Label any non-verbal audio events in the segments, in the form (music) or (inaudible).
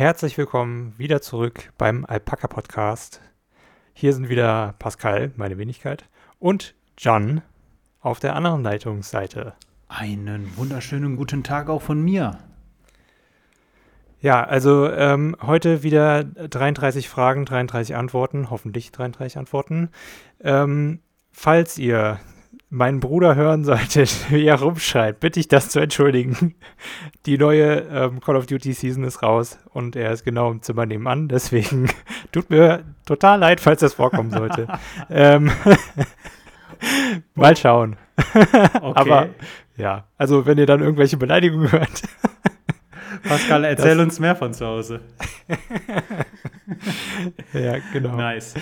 Herzlich willkommen wieder zurück beim Alpaka Podcast. Hier sind wieder Pascal, meine Wenigkeit, und John auf der anderen Leitungsseite. Einen wunderschönen guten Tag auch von mir. Ja, also ähm, heute wieder 33 Fragen, 33 Antworten, hoffentlich 33 Antworten. Ähm, falls ihr meinen Bruder hören solltet, (laughs) wie er rumschreit, bitte ich das zu entschuldigen. Die neue ähm, Call of Duty Season ist raus und er ist genau im Zimmer nebenan. Deswegen (laughs) tut mir total leid, falls das vorkommen sollte. (laughs) ähm, mal schauen. Okay. Aber ja, also wenn ihr dann irgendwelche Beleidigungen hört. Pascal, erzähl das, uns mehr von zu Hause. ja, genau. Nice.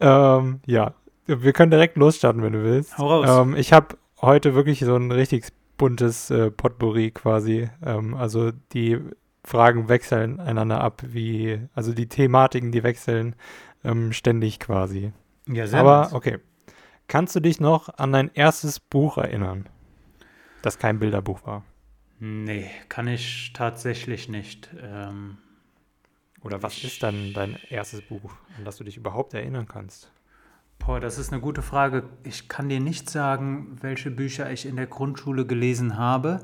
Ähm, ja, wir können direkt losstarten, wenn du willst. Hau raus. Ähm, ich habe heute wirklich so ein richtig buntes äh, Potpourri quasi. Ähm, also die Fragen wechseln einander ab, wie, also die Thematiken, die wechseln ähm, ständig quasi. Ja, sehr Aber nice. okay. Kannst du dich noch an dein erstes Buch erinnern, das kein Bilderbuch war? Nee, kann ich tatsächlich nicht. Ähm, Oder was ist dann dein erstes Buch, an das du dich überhaupt erinnern kannst? Boah, das ist eine gute Frage. Ich kann dir nicht sagen, welche Bücher ich in der Grundschule gelesen habe.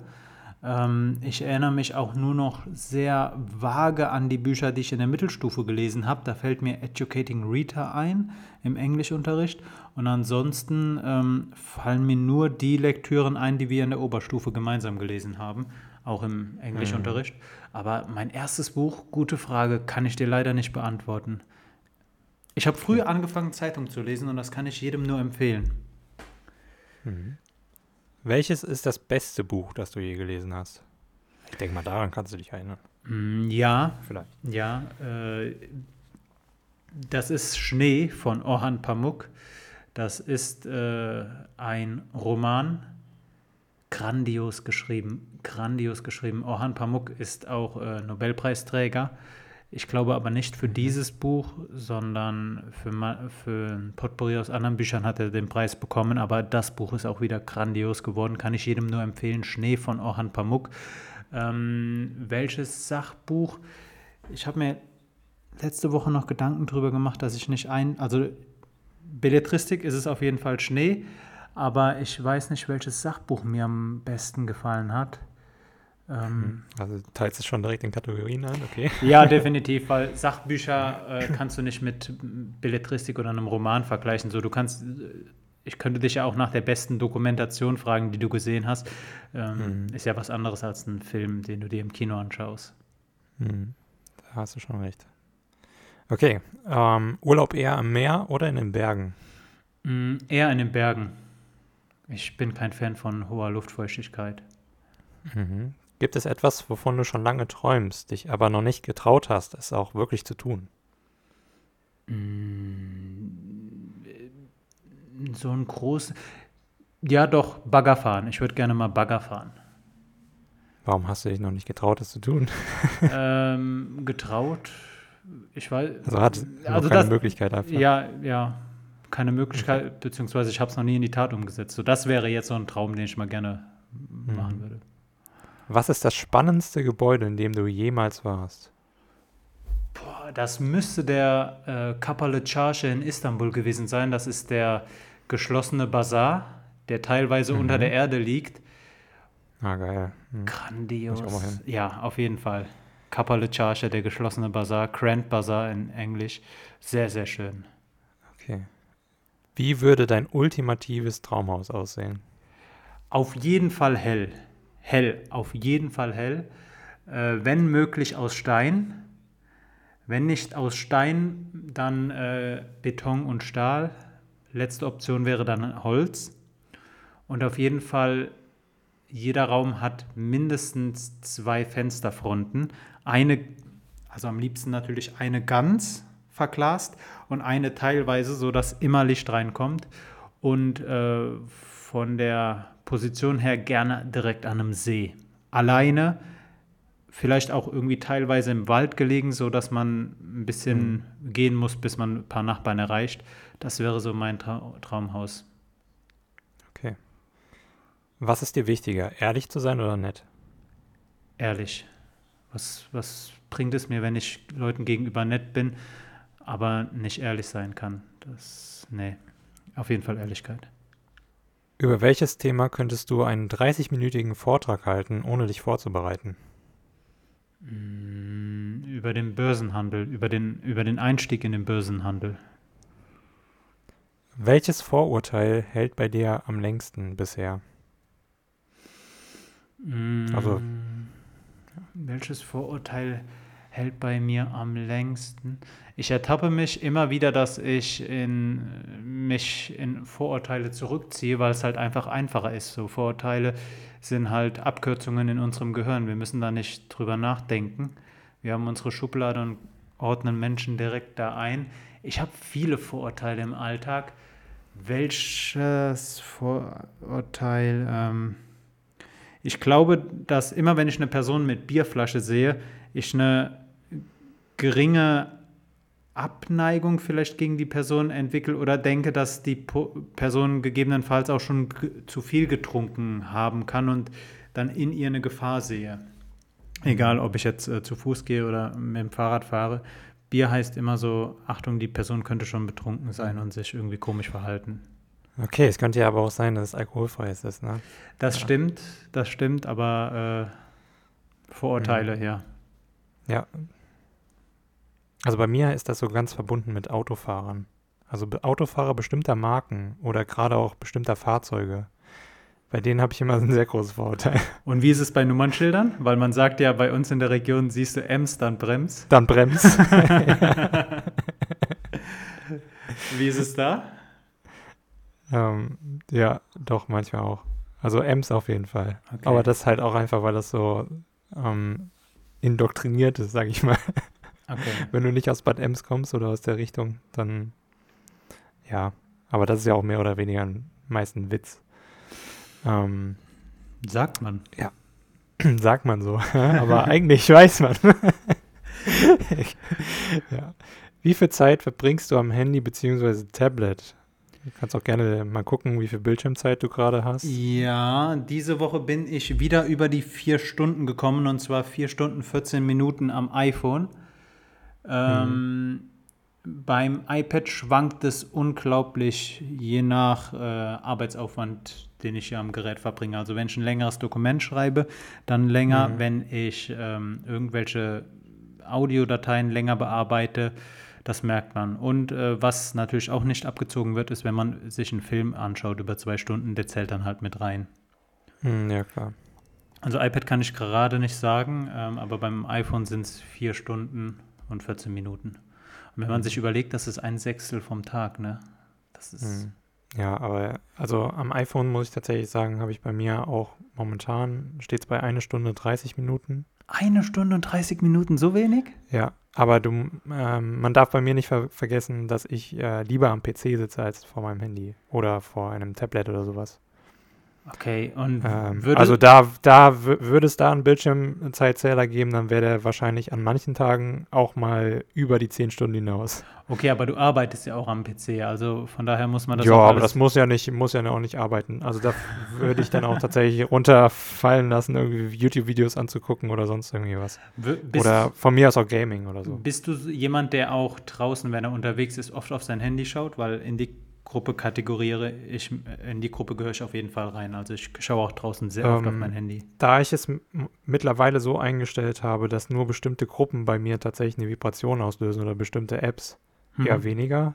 Ähm, ich erinnere mich auch nur noch sehr vage an die Bücher, die ich in der Mittelstufe gelesen habe. Da fällt mir Educating Rita ein im Englischunterricht. Und ansonsten ähm, fallen mir nur die Lektüren ein, die wir in der Oberstufe gemeinsam gelesen haben, auch im Englischunterricht. Mhm. Aber mein erstes Buch, gute Frage, kann ich dir leider nicht beantworten. Ich habe früh angefangen, Zeitung zu lesen und das kann ich jedem nur empfehlen. Mhm. Welches ist das beste Buch, das du je gelesen hast? Ich denke mal, daran kannst du dich erinnern. Mm, ja, vielleicht. Ja, äh, das ist Schnee von Orhan Pamuk. Das ist äh, ein Roman, grandios geschrieben, grandios geschrieben. Orhan Pamuk ist auch äh, Nobelpreisträger ich glaube aber nicht für dieses Buch, sondern für, für ein Potpourri aus anderen Büchern hat er den Preis bekommen. Aber das Buch ist auch wieder grandios geworden. Kann ich jedem nur empfehlen. Schnee von Orhan Pamuk. Ähm, welches Sachbuch? Ich habe mir letzte Woche noch Gedanken darüber gemacht, dass ich nicht ein. Also, Belletristik ist es auf jeden Fall Schnee. Aber ich weiß nicht, welches Sachbuch mir am besten gefallen hat. Ähm, also teilst du schon direkt in Kategorien ein, okay. Ja, (laughs) definitiv, weil Sachbücher äh, kannst du nicht mit Belletristik oder einem Roman vergleichen. So, du kannst, ich könnte dich ja auch nach der besten Dokumentation fragen, die du gesehen hast. Ähm, mhm. Ist ja was anderes als ein Film, den du dir im Kino anschaust. Mhm. Da hast du schon recht. Okay, ähm, Urlaub eher am Meer oder in den Bergen? Mhm, eher in den Bergen. Ich bin kein Fan von hoher Luftfeuchtigkeit. Mhm. Gibt es etwas, wovon du schon lange träumst, dich aber noch nicht getraut hast, es auch wirklich zu tun? Mm, so ein großes. Ja, doch, Bagger fahren. Ich würde gerne mal Bagger fahren. Warum hast du dich noch nicht getraut, das zu tun? (laughs) ähm, getraut? Ich weiß. Also hat also keine das, Möglichkeit dafür. Ja, ja. Keine Möglichkeit, okay. beziehungsweise ich habe es noch nie in die Tat umgesetzt. So, das wäre jetzt so ein Traum, den ich mal gerne mhm. machen würde. Was ist das spannendste Gebäude, in dem du jemals warst? Boah, das müsste der äh, Kapalı Çarşı in Istanbul gewesen sein. Das ist der geschlossene Bazar, der teilweise mhm. unter der Erde liegt. Ah, geil. Mhm. Grandios. Ja, auf jeden Fall. Kapalı Çarşı, der geschlossene Bazar, Grand Bazar in Englisch. Sehr, sehr schön. Okay. Wie würde dein ultimatives Traumhaus aussehen? Auf jeden Fall hell hell, auf jeden Fall hell. Äh, wenn möglich aus Stein. Wenn nicht aus Stein, dann äh, Beton und Stahl. Letzte Option wäre dann Holz. Und auf jeden Fall, jeder Raum hat mindestens zwei Fensterfronten. Eine, also am liebsten natürlich eine ganz verglast und eine teilweise, sodass immer Licht reinkommt. Und äh, von der Position her gerne direkt an einem See. Alleine, vielleicht auch irgendwie teilweise im Wald gelegen, sodass man ein bisschen mhm. gehen muss, bis man ein paar Nachbarn erreicht. Das wäre so mein Tra Traumhaus. Okay. Was ist dir wichtiger, ehrlich zu sein oder nett? Ehrlich. Was, was bringt es mir, wenn ich Leuten gegenüber nett bin, aber nicht ehrlich sein kann? Das, nee, auf jeden Fall Ehrlichkeit. Über welches Thema könntest du einen 30-minütigen Vortrag halten, ohne dich vorzubereiten? Mm, Über den Börsenhandel, über den, über den Einstieg in den Börsenhandel. Welches Vorurteil hält bei dir am längsten bisher? Also- Mm, Welches Vorurteil hält bei mir am längsten? Ich ertappe mich immer wieder, dass ich in, mich in Vorurteile zurückziehe, weil es halt einfach einfacher ist. So Vorurteile sind halt Abkürzungen in unserem Gehirn. Wir müssen da nicht drüber nachdenken. Wir haben unsere Schublade und ordnen Menschen direkt da ein. Ich habe viele Vorurteile im Alltag. Welches Vorurteil? Ähm, ich glaube, dass immer wenn ich eine Person mit Bierflasche sehe, ich eine geringe Abneigung vielleicht gegen die Person entwickle oder denke, dass die Person gegebenenfalls auch schon zu viel getrunken haben kann und dann in ihr eine Gefahr sehe. Egal, ob ich jetzt äh, zu Fuß gehe oder mit dem Fahrrad fahre. Bier heißt immer so, Achtung, die Person könnte schon betrunken sein und sich irgendwie komisch verhalten. Okay, es könnte ja aber auch sein, dass es alkoholfrei ist, ne? Das Ja. stimmt, das stimmt, aber äh, Vorurteile, ja. Ja. Also bei mir ist das so ganz verbunden mit Autofahrern. Also Autofahrer bestimmter Marken oder gerade auch bestimmter Fahrzeuge. Bei denen habe ich immer ein sehr großes Vorurteil. (laughs) Und wie ist es bei Nummernschildern? Weil man sagt ja, bei uns in der Region siehst du Ems, dann Brems. Dann bremst. (laughs) Wie ist es da? ähm, ja, doch, manchmal auch. Also Ems auf jeden Fall. Okay. Aber das halt auch einfach, weil das so ähm, indoktriniert ist, sag ich mal. Okay. (laughs) Wenn du nicht aus Bad Ems kommst oder aus der Richtung, dann ja. Aber das ist ja auch mehr oder weniger ein, meist ein Witz. Ähm, Sagt man. (clears throat) sagt man so. (laughs) Aber eigentlich weiß man. (laughs) ja. Wie viel Zeit verbringst du am Handy bzw. Tablet? Du kannst auch gerne mal gucken, wie viel Bildschirmzeit du gerade hast. Ja, diese Woche bin ich wieder über die vier Stunden gekommen und zwar vier Stunden 14 Minuten am iPhone. Ähm, Beim iPad schwankt es unglaublich, je nach äh, Arbeitsaufwand, den ich hier am Gerät verbringe. Also wenn ich ein längeres Dokument schreibe, dann länger, Mhm. wenn ich ähm, irgendwelche Audiodateien länger bearbeite, das merkt man. Und äh, was natürlich auch nicht abgezogen wird, ist, wenn man sich einen Film anschaut über zwei Stunden, der zählt dann halt mit rein. Hm, ja, klar. Also iPad kann ich gerade nicht sagen, ähm, aber beim iPhone sind es vier Stunden und 14 Minuten. Und wenn man sich überlegt, das ist ein Sechstel vom Tag, ne? Das ist. Hm. Ja, aber also am iPhone muss ich tatsächlich sagen, habe ich bei mir auch momentan, steht es bei eine Stunde 30 Minuten. Eine Stunde und 30 Minuten, so wenig? Ja, aber du, ähm, man darf bei mir nicht ver vergessen, dass ich äh, lieber am PC sitze als vor meinem Handy oder vor einem Tablet oder sowas. Okay, und Ähm, würde, also da, da wü- würde es da einen Bildschirmzeitzähler geben, dann wäre der wahrscheinlich an manchen Tagen auch mal über die 10 Stunden hinaus. okay, aber du arbeitest ja auch am PC, also von daher muss man das ja, aber das muss ja nicht, muss ja auch nicht arbeiten. Also da würde ich dann auch tatsächlich (laughs) runterfallen lassen, irgendwie YouTube-Videos anzugucken oder sonst irgendwie was. Bist, oder von mir aus auch Gaming oder so. bist du jemand, der auch draußen, wenn er unterwegs ist, oft auf sein Handy schaut? Weil in die Gruppe kategoriere ich, in die Gruppe gehöre ich auf jeden Fall rein. Also ich schaue auch draußen sehr oft auf Ähm, mein Handy. Da ich es mittlerweile so eingestellt habe, dass nur bestimmte Gruppen bei mir tatsächlich eine Vibration auslösen oder bestimmte Apps, eher Mhm. weniger.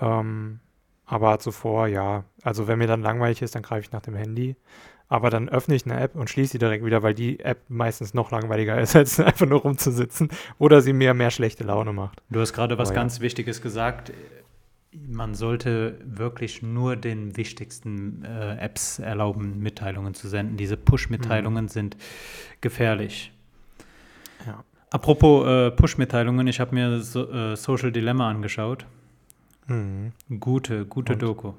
Ähm, aber zuvor, ja. Also wenn mir dann langweilig ist, dann greife ich nach dem Handy. Aber dann öffne ich eine App und schließe sie direkt wieder, weil die App meistens noch langweiliger ist, (laughs) als einfach nur rumzusitzen oder sie mir mehr schlechte Laune macht. Du hast gerade was ja. ganz Wichtiges gesagt. Man sollte wirklich nur den wichtigsten äh, Apps erlauben, Mitteilungen zu senden. Diese Push-Mitteilungen sind gefährlich. Ja. Apropos äh, Push-Mitteilungen, ich habe mir so, äh, Social Dilemma angeschaut. Mhm. Gute, gute Und? Doku.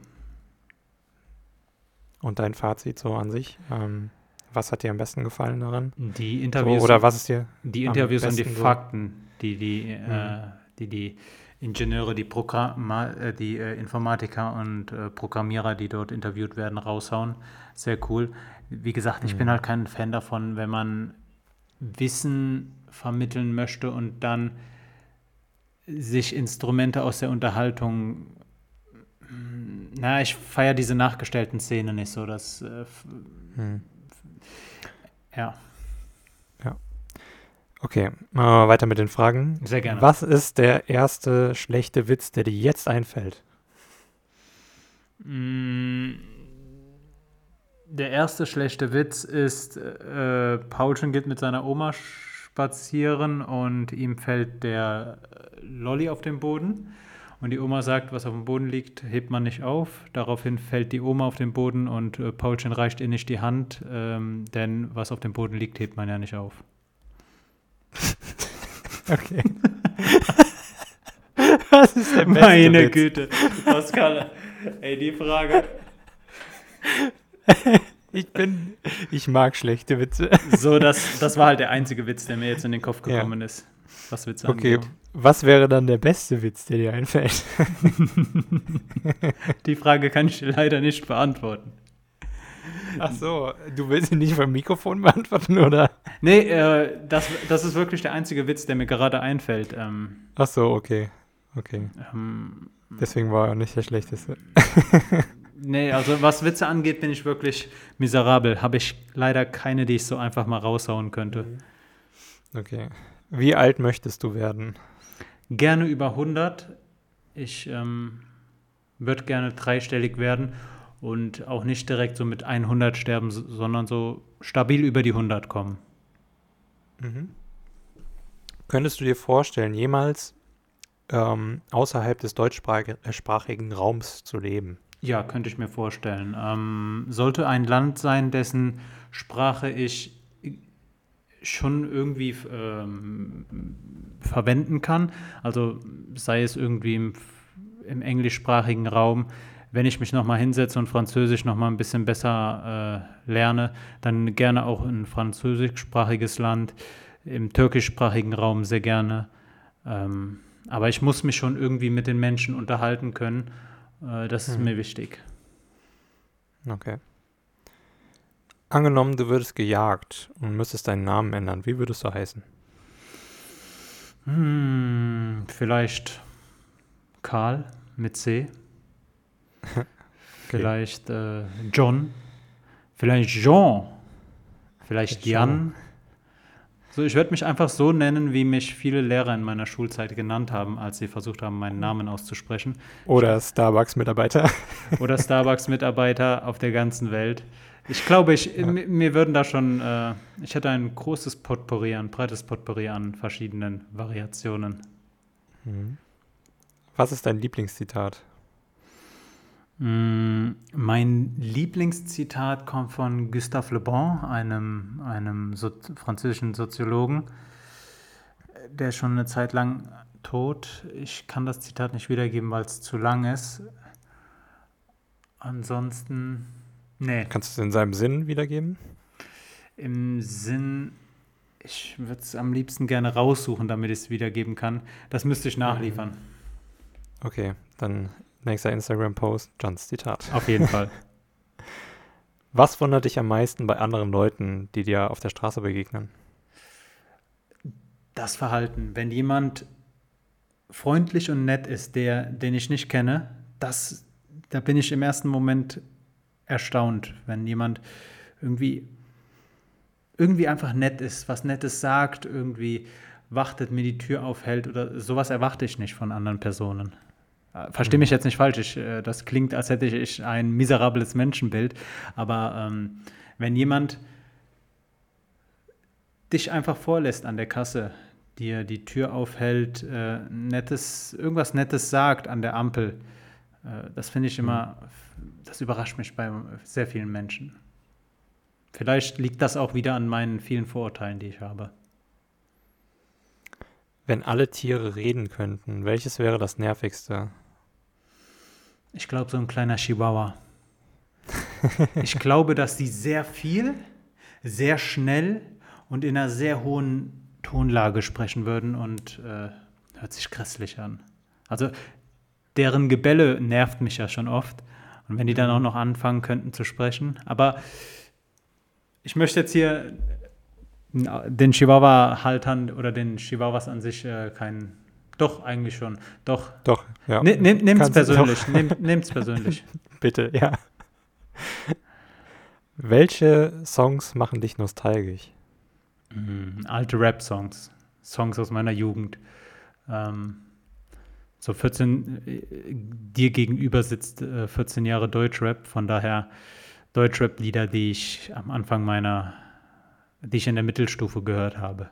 Und dein Fazit so an sich? Ähm, was hat dir am besten gefallen daran? Die So, Interviews, oder was ist dir? die Interviews und die so? Fakten, die die, Mhm. äh, die, die Ingenieure, die, Programma äh, die äh, Informatiker und äh, Programmierer, die dort interviewt werden, raushauen. Sehr cool. Wie gesagt, ich bin Mhm. halt kein Fan davon, wenn man Wissen vermitteln möchte und dann sich Instrumente aus der Unterhaltung. Na, ich feiere diese nachgestellten Szenen nicht so. Das. Äh, hm. Ja. Okay, machen wir weiter mit den Fragen. Sehr gerne. Was ist der erste schlechte Witz, der dir jetzt einfällt? Mm, der erste schlechte Witz ist, äh, Paulchen geht mit seiner Oma spazieren und ihm fällt der Lolly auf den Boden. Und die Oma sagt, was auf dem Boden liegt, hebt man nicht auf. Daraufhin fällt die Oma auf den Boden und äh, Paulchen reicht ihr nicht die Hand, ähm, denn was auf dem Boden liegt, hebt man ja nicht auf. (laughs) okay. (laughs) was ist der beste Meine Witz? Güte, Pascal. Ey, die Frage. (laughs) Ich bin, ich mag schlechte Witze. So, das, das war halt der einzige Witz, der mir jetzt in den Kopf gekommen ja. ist, was Witze okay. angeht. Was wäre dann der beste Witz, der dir einfällt? Die Frage kann ich dir leider nicht beantworten. Ach so, du willst ihn nicht vom Mikrofon beantworten, oder? Nee, äh, das, das ist wirklich der einzige Witz, der mir gerade einfällt. Ähm, Ach so, okay. Okay. Ähm, Deswegen war er nicht der schlechteste. (laughs) nee, also was Witze angeht, bin ich wirklich miserabel. Habe ich leider keine, die ich so einfach mal raushauen könnte. Okay. Wie alt möchtest du werden? Gerne über 100. Ich ähm, würde gerne dreistellig werden und auch nicht direkt so mit 100 sterben, sondern so stabil über die 100 kommen. Mhm. Könntest du dir vorstellen, jemals ähm, außerhalb des deutschsprachigen Raums zu leben? Ja, könnte ich mir vorstellen. Ähm, sollte ein Land sein, dessen Sprache ich schon irgendwie ähm, verwenden kann, also sei es irgendwie im, im englischsprachigen Raum, wenn ich mich nochmal hinsetze und Französisch nochmal ein bisschen besser äh, lerne, dann gerne auch ein französischsprachiges Land, im türkischsprachigen Raum sehr gerne. Ähm, aber ich muss mich schon irgendwie mit den Menschen unterhalten können. Äh, das ist mhm. mir wichtig. Okay. Angenommen, du würdest gejagt und müsstest deinen Namen ändern. Wie würdest du heißen? Hm, vielleicht Karl mit C. (laughs) Vielleicht äh, John. Vielleicht Jean. Vielleicht Jan. So, ich werde mich einfach so nennen, wie mich viele Lehrer in meiner Schulzeit genannt haben, als sie versucht haben, meinen Namen auszusprechen. Oder Starbucks-Mitarbeiter. (laughs) Oder Starbucks-Mitarbeiter auf der ganzen Welt. Ich glaube, ich, ja. mir würden da schon, äh, ich hätte ein großes Potpourri, ein breites Potpourri an verschiedenen Variationen. Mhm. Was ist dein Lieblingszitat? Mm, mein Lieblingszitat kommt von Gustave Le Bon, einem, einem so französischen Soziologen, der schon eine Zeit lang tot. Ich kann das Zitat nicht wiedergeben, weil es zu lang ist. Ansonsten, nee. Kannst du es in seinem Sinn wiedergeben? Im Sinn, ich würde es am liebsten gerne raussuchen, damit ich es wiedergeben kann. Das müsste ich nachliefern. Okay, dann Nächster Instagram-Post, Johns Zitat. Auf jeden Fall. (laughs) Was wundert dich am meisten bei anderen Leuten, die dir auf der Straße begegnen? Das Verhalten. Wenn jemand freundlich und nett ist, der, den ich nicht kenne, das, da bin ich im ersten Moment erstaunt, wenn jemand irgendwie, irgendwie einfach nett ist, was Nettes sagt, irgendwie wartet, mir die Tür aufhält oder sowas erwarte ich nicht von anderen Personen. Verstehe mich jetzt nicht falsch, ich, äh, das klingt, als hätte ich ein miserables Menschenbild, aber ähm, wenn jemand dich einfach vorlässt an der Kasse, dir die Tür aufhält, äh, nettes, irgendwas Nettes sagt an der Ampel, äh, das finde ich immer, das überrascht mich bei sehr vielen Menschen. Vielleicht liegt das auch wieder an meinen vielen Vorurteilen, die ich habe. Wenn alle Tiere reden könnten, welches wäre das nervigste? Ich glaube, so ein kleiner Chihuahua. ich glaube, dass die sehr viel, sehr schnell und in einer sehr hohen Tonlage sprechen würden und äh, hört sich grässlich an. Also deren Gebelle nervt mich ja schon oft. Und wenn die dann auch noch anfangen könnten zu sprechen. Aber ich möchte jetzt hier Den Chihuahua-Haltern oder den Chihuahuas an sich äh, kein. Doch, eigentlich schon. Doch. Doch, ja. Ne, nehm, nehmt's persönlich. Nehm, nehmt's persönlich. Bitte, ja. Welche Songs machen dich nostalgisch? Mm, alte Rap-Songs. Songs aus meiner Jugend. Ähm, so 14, äh, dir gegenüber sitzt äh, 14 Jahre Deutschrap, von daher Deutschrap-Lieder, die ich am Anfang meiner, die ich in der Mittelstufe gehört habe.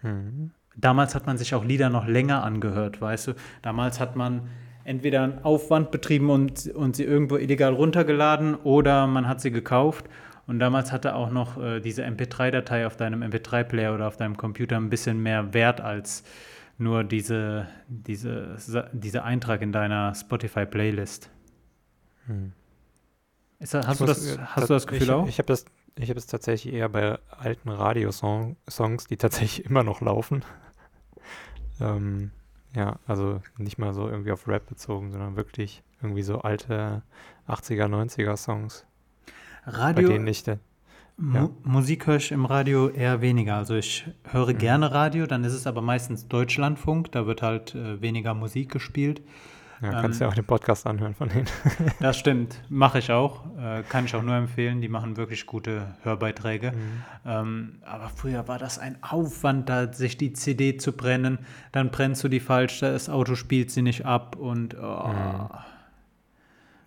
Hm. Damals hat man sich auch Lieder noch länger angehört, weißt du? Damals hat man entweder einen Aufwand betrieben und, und sie irgendwo illegal runtergeladen oder man hat sie gekauft. Und damals hatte auch noch äh, diese MP3-Datei auf deinem MP3-Player oder auf deinem Computer ein bisschen mehr Wert als nur diese, diese, dieser Eintrag in deiner Spotify-Playlist. Hm. Ist hast du das, hast du das Gefühl ich, auch? Ich habe das, ich hab das tatsächlich eher bei alten Radiosongs, die tatsächlich (laughs) immer noch laufen. ähm, ja, also nicht mal so irgendwie auf Rap bezogen, sondern wirklich irgendwie so alte 80er, 90er Songs, bei Radio, denen ich de- Mu ja. Musik höre ich im Radio eher weniger. Also ich höre Mhm. gerne Radio, dann ist es aber meistens Deutschlandfunk, da wird halt äh, weniger Musik gespielt. Ja, kannst Ähm, ja auch den Podcast anhören von denen. (laughs) Das stimmt, mache ich auch. Äh, kann ich auch nur empfehlen. Die machen wirklich gute Hörbeiträge. Mhm. Ähm, aber früher war das ein Aufwand, da sich die CD zu brennen. Dann brennst du die falsch, das Auto spielt sie nicht ab und oh. Mhm.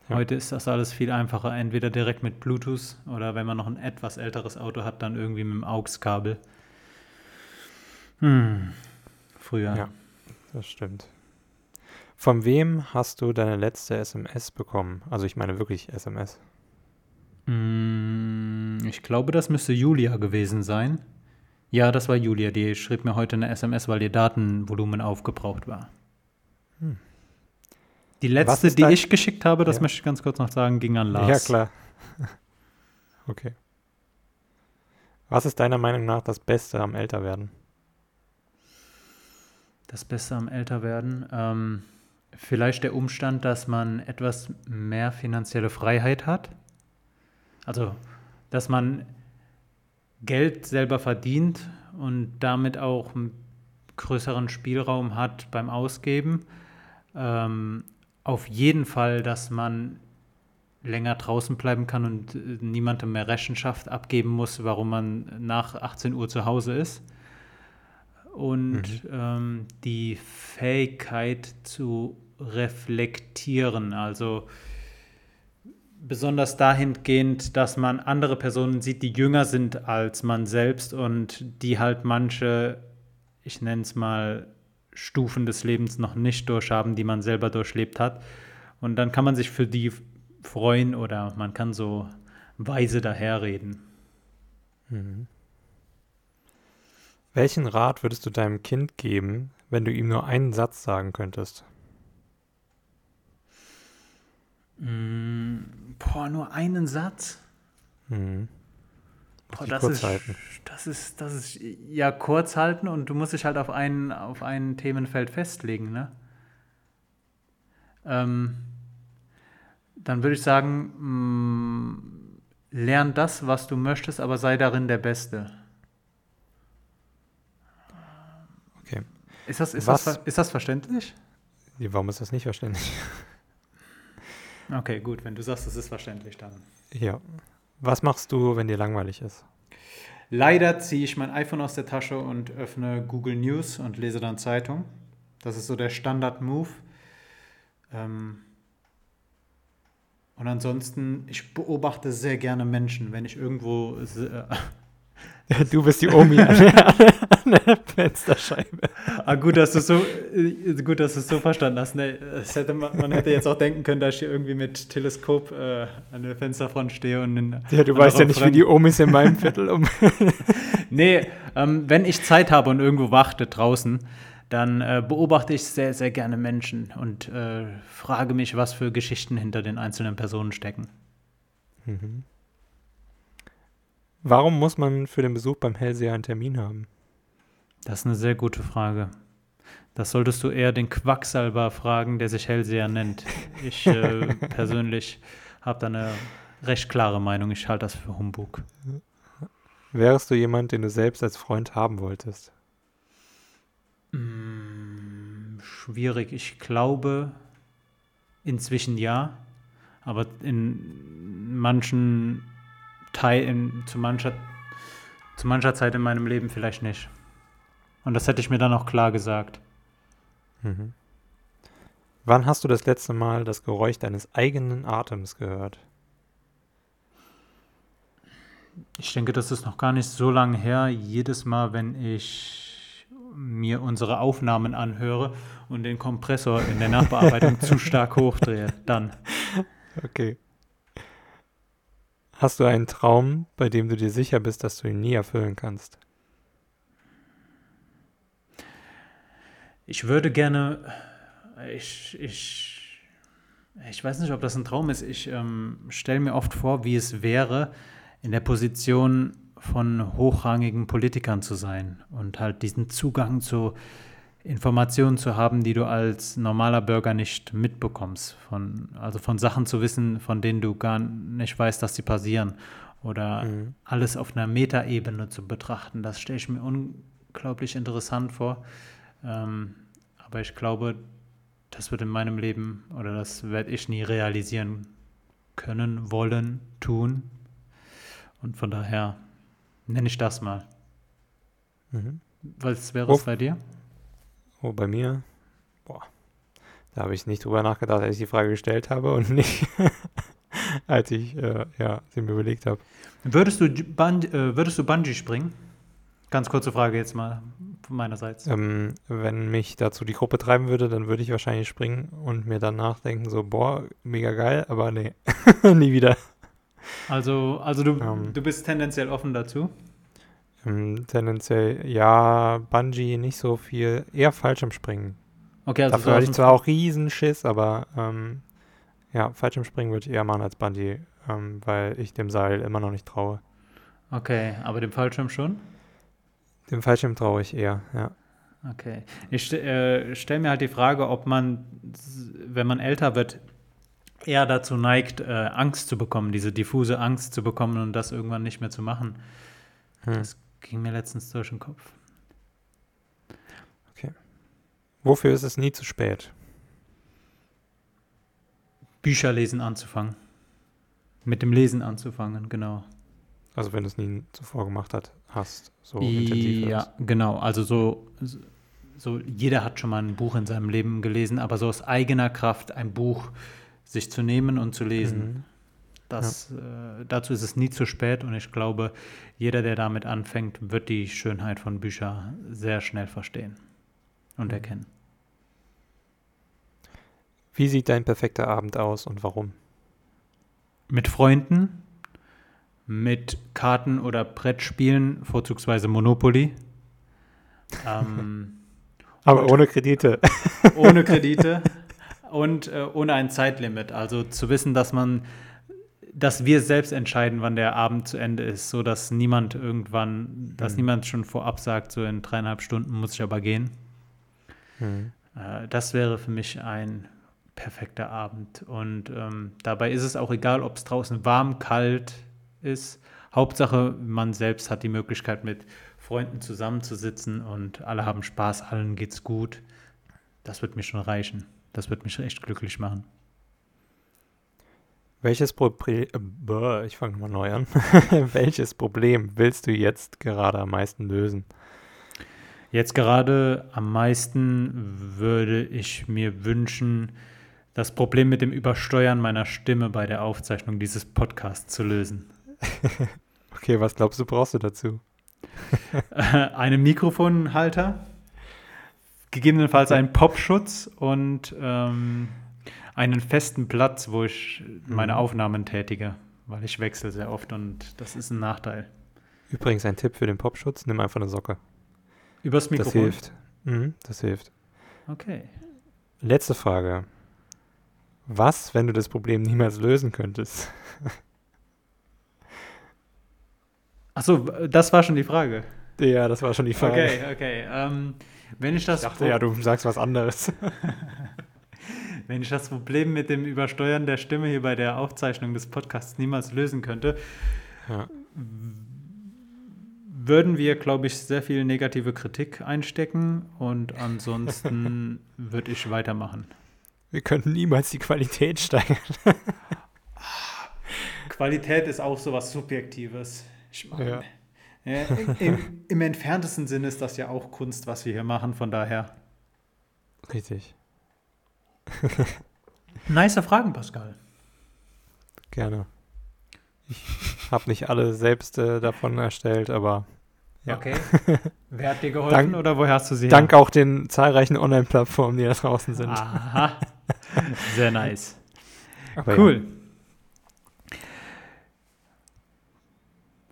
Ja. heute ist das alles viel einfacher. Entweder direkt mit Bluetooth oder wenn man noch ein etwas älteres Auto hat, dann irgendwie mit dem AUX-Kabel. Hm. Früher. Ja. Das stimmt. Von wem hast du deine letzte SMS bekommen? Also ich meine wirklich SMS. Mm, Ich glaube, das müsste Julia gewesen sein. Ja, das war Julia. Die schrieb mir heute eine SMS, weil ihr Datenvolumen aufgebraucht war. Hm. Die letzte, die ich geschickt habe, das Ja. möchte ich ganz kurz noch sagen, ging an Lars. Ja, klar. (laughs) okay. Was ist deiner Meinung nach das Beste am Älterwerden? Das Beste am Älterwerden. Ähm, vielleicht der Umstand, dass man etwas mehr finanzielle Freiheit hat. Also, dass man Geld selber verdient und damit auch einen größeren Spielraum hat beim Ausgeben. Ähm, auf jeden Fall, dass man länger draußen bleiben kann und äh, niemandem mehr Rechenschaft abgeben muss, warum man nach 18 Uhr zu Hause ist. Und ähm, die Fähigkeit zu reflektieren, also besonders dahingehend, dass man andere Personen sieht, die jünger sind als man selbst und die halt manche, ich nenne es mal, Stufen des Lebens noch nicht durchhaben, die man selber durchlebt hat. Und dann kann man sich für die freuen oder man kann so weise daherreden. Mhm. Welchen Rat würdest du deinem Kind geben, wenn du ihm nur einen Satz sagen könntest? Mm, boah, nur einen Satz? Mhm. Boah, das kurz ist, halten. das ist, das ist ja kurz halten und du musst dich halt auf ein, auf ein Themenfeld festlegen, ne? Ähm, dann würde ich sagen, mm, lern das, was du möchtest, aber sei darin der Beste. Okay. Ist das, ist Was- das, ist das verständlich? Warum ist das nicht verständlich? (laughs) Okay, gut, wenn du sagst, es ist verständlich, dann. Ja. Was machst du, wenn dir langweilig ist? Leider ziehe ich mein iPhone aus der Tasche und öffne Google News und lese dann Zeitung. Das ist so der Standard-Move. Ähm und ansonsten, ich beobachte sehr gerne Menschen, wenn ich irgendwo. se- (laughs) Du bist die Omi (laughs) der Fensterscheibe. ah, gut, dass du so, äh, gut, dass du es so verstanden hast. Ne, hätte man, man hätte jetzt auch denken können, dass ich hier irgendwie mit Teleskop äh, an der Fensterfront stehe und in, Ja, du weißt ja nicht, wie Fremden- die Omis in meinem Viertel um. (laughs) Nee, ähm, wenn ich Zeit habe und irgendwo warte draußen, dann äh, beobachte ich sehr, sehr gerne Menschen und äh, frage mich, was für Geschichten hinter den einzelnen Personen stecken. Mhm. Warum muss man für den Besuch beim Hellseher einen Termin haben? Das ist eine sehr gute Frage. Das solltest du eher den Quacksalber fragen, der sich Hellseher nennt. Ich äh, (laughs) persönlich habe da eine recht klare Meinung. Ich halte das für Humbug. wärst du jemand, den du selbst als Freund haben wolltest? Mm, schwierig. Ich glaube inzwischen ja, aber in manchen Teilen, zu mancher, zu mancher Zeit in meinem Leben vielleicht nicht. Und das hätte ich mir dann auch klar gesagt. Mhm. Wann hast du das letzte Mal das Geräusch deines eigenen Atems gehört? Ich denke, das ist noch gar nicht so lange her. Jedes Mal, wenn ich mir unsere Aufnahmen anhöre und den Kompressor in der Nachbearbeitung (laughs) zu stark hochdrehe, dann. Okay. Hast du einen Traum, bei dem du dir sicher bist, dass du ihn nie erfüllen kannst? Ich würde gerne, ich, ich, ich weiß nicht, ob das ein Traum ist. Ich ähm, stelle mir oft vor, wie es wäre, in der Position von hochrangigen Politikern zu sein und halt diesen Zugang zu Informationen zu haben, die du als normaler Bürger nicht mitbekommst. Von, also von Sachen zu wissen, von denen du gar nicht weißt, dass sie passieren. Oder mhm. alles auf einer Metaebene zu betrachten. Das stelle ich mir unglaublich interessant vor. Ähm, aber ich glaube, das wird in meinem Leben oder das werde ich nie realisieren können, wollen, tun. Und von daher nenne ich das mal. Mhm. Was wäre es bei dir? Oh, bei mir? Boah. Da habe ich nicht drüber nachgedacht, als ich die Frage gestellt habe und (laughs) nicht, als ich äh, ja, sie mir überlegt habe. Würdest du, Bun äh, würdest du Bungee springen? Ganz kurze Frage jetzt mal von meinerseits. Ähm, wenn mich dazu die Gruppe treiben würde, dann würde ich wahrscheinlich springen und mir dann nachdenken, so, boah, mega geil, aber nee, (laughs) nie wieder. Also, also du, ähm, du bist tendenziell offen dazu? Ähm, tendenziell ja, Bungee nicht so viel, eher Fallschirmspringen. Okay, also Dafür hatte ich zwar auch Riesenschiss, aber ähm, ja, Fallschirmspringen würde ich eher machen als Bungee, ähm, weil ich dem Seil immer noch nicht traue. Okay, aber dem Fallschirm schon? Dem Fallschirm traue ich eher, ja. Okay. Ich äh, stelle mir halt die Frage, ob man, wenn man älter wird, eher dazu neigt, äh, Angst zu bekommen, diese diffuse Angst zu bekommen und das irgendwann nicht mehr zu machen. Hm. Das ging mir letztens durch den Kopf. Okay. Wofür ist es nie zu spät? Bücher lesen anzufangen. Mit dem Lesen anzufangen, genau. Also wenn du es nie zuvor gemacht hat, hast, so intensiv. Ja, genau. Also so, so, jeder hat schon mal ein Buch in seinem Leben gelesen, aber so aus eigener Kraft ein Buch sich zu nehmen und zu lesen. Mhm. Das, ja. äh, dazu ist es nie zu spät und ich glaube, jeder, der damit anfängt, wird die Schönheit von Büchern sehr schnell verstehen und mhm. erkennen. Wie sieht dein perfekter Abend aus und warum? Mit Freunden, mit Karten oder Brettspielen, vorzugsweise Monopoly. Ähm, (laughs) Aber ohne Kredite. (laughs) Ohne Kredite und äh, ohne ein Zeitlimit. Also zu wissen, dass man, dass wir selbst entscheiden, wann der Abend zu Ende ist, so dass niemand irgendwann, dass mhm. niemand schon vorab sagt, so in dreieinhalb Stunden muss ich aber gehen. Mhm. Äh, das wäre für mich ein perfekter Abend. Und ähm, dabei ist es auch egal, ob es draußen warm, kalt ist. Hauptsache, man selbst hat die Möglichkeit, mit Freunden zusammenzusitzen und alle haben Spaß, allen geht's gut. Das wird mir schon reichen. Das wird mich echt glücklich machen. Welches Problem, äh, ich fange nochmal neu an. (laughs) Welches Problem willst du jetzt gerade am meisten lösen? Jetzt gerade am meisten würde ich mir wünschen, das Problem mit dem Übersteuern meiner Stimme bei der Aufzeichnung dieses Podcasts zu lösen. (laughs) okay, was glaubst du, brauchst du dazu? (laughs) einen Mikrofonhalter, gegebenenfalls einen Popschutz und ähm, einen festen Platz, wo ich meine mhm. Aufnahmen tätige, weil ich wechsle sehr oft und das ist ein Nachteil. Übrigens ein Tipp für den Popschutz, nimm einfach eine Socke. Übers Mikrofon? Das hilft. Mhm, das hilft. Okay. Letzte Frage. Was, wenn du das Problem niemals lösen könntest? (laughs) Achso, das war schon die Frage. Ja, das war schon die Frage. Okay, okay. Ähm, wenn ich das. Ich dachte, ja, du sagst was anderes. (laughs) wenn ich das Problem mit dem Übersteuern der Stimme hier bei der Aufzeichnung des Podcasts niemals lösen könnte, ja. würden wir, glaube ich, sehr viel negative Kritik einstecken und ansonsten (laughs) würde ich weitermachen. Wir könnten niemals die Qualität steigern. Qualität ist auch so was Subjektives. Meine, ja. ja, im, im, entferntesten Sinne ist das ja auch Kunst, was wir hier machen, von daher. Richtig. (laughs) nice Fragen, Pascal. Gerne. Ich habe nicht alle selbst äh, davon erstellt, aber ja. Okay. Wer hat dir (laughs) geholfen Dank, oder woher hast du sie? Dank her? auch den zahlreichen Online-Plattformen, die da draußen sind. Aha. Sehr nice. Aber cool.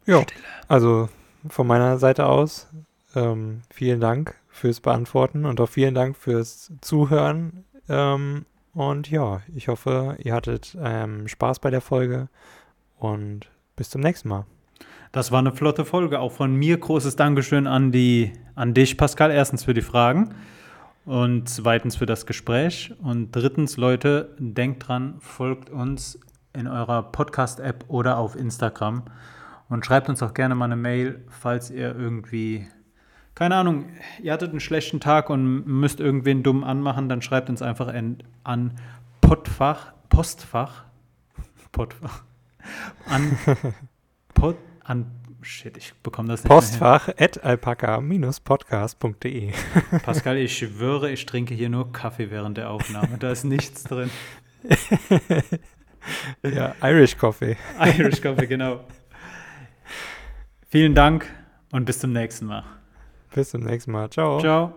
Ja, also von meiner Seite aus ähm, vielen Dank fürs Beantworten und auch vielen Dank fürs Zuhören. Ähm, und ja, ich hoffe, ihr hattet ähm, Spaß bei der Folge und bis zum nächsten Mal. Das war eine flotte Folge. Auch von mir großes Dankeschön an, die, an dich, Pascal. Erstens für die Fragen und zweitens für das Gespräch. Und drittens, Leute, denkt dran, folgt uns in eurer Podcast-App oder auf Instagram und schreibt uns auch gerne mal eine Mail, falls ihr irgendwie, keine Ahnung, ihr hattet einen schlechten Tag und müsst irgendwen dumm anmachen, dann schreibt uns einfach in, an Podfach, Postfach, Podfach, an (laughs) Pod, an Shit, ich bekomme das nicht Postfach at alpaka-podcast.de (laughs) Pascal, ich schwöre, ich trinke hier nur Kaffee während der Aufnahme. Da ist nichts drin. (laughs) ja, Irish Coffee. Irish Coffee, genau. Vielen Dank und bis zum nächsten Mal. Bis zum nächsten Mal. Ciao. Ciao.